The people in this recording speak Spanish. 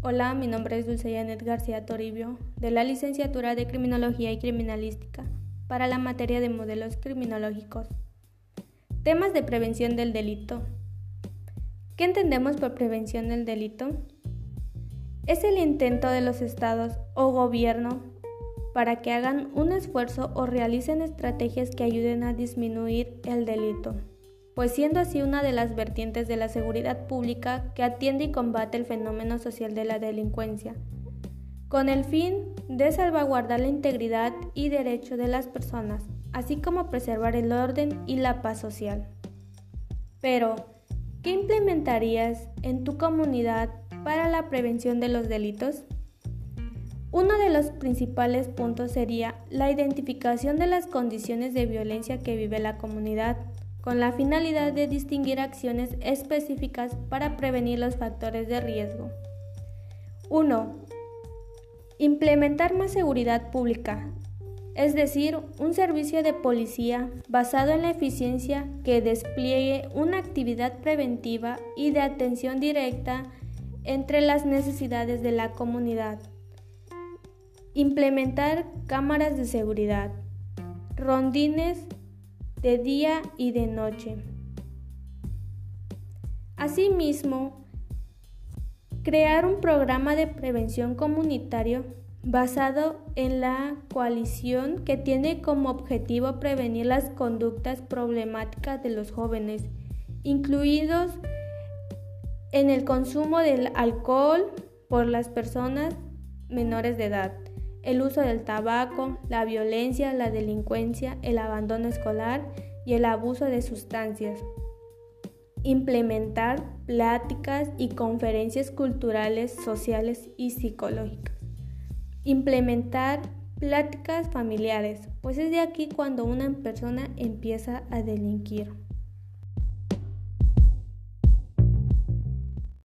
Hola, mi nombre es Dulce Janet García Toribio, de la licenciatura de Criminología y Criminalística, para la materia de modelos criminológicos. Temas de prevención del delito. ¿Qué entendemos por prevención del delito? Es el intento de los estados o gobierno para que hagan un esfuerzo o realicen estrategias que ayuden a disminuir el delito pues siendo así una de las vertientes de la seguridad pública que atiende y combate el fenómeno social de la delincuencia, con el fin de salvaguardar la integridad y derecho de las personas, así como preservar el orden y la paz social. Pero, ¿qué implementarías en tu comunidad para la prevención de los delitos? Uno de los principales puntos sería la identificación de las condiciones de violencia que vive la comunidad con la finalidad de distinguir acciones específicas para prevenir los factores de riesgo. 1. Implementar más seguridad pública, es decir, un servicio de policía basado en la eficiencia que despliegue una actividad preventiva y de atención directa entre las necesidades de la comunidad. Implementar cámaras de seguridad, rondines de día y de noche. Asimismo, crear un programa de prevención comunitario basado en la coalición que tiene como objetivo prevenir las conductas problemáticas de los jóvenes, incluidos en el consumo del alcohol por las personas menores de edad el uso del tabaco, la violencia, la delincuencia, el abandono escolar y el abuso de sustancias. Implementar pláticas y conferencias culturales, sociales y psicológicas. Implementar pláticas familiares, pues es de aquí cuando una persona empieza a delinquir.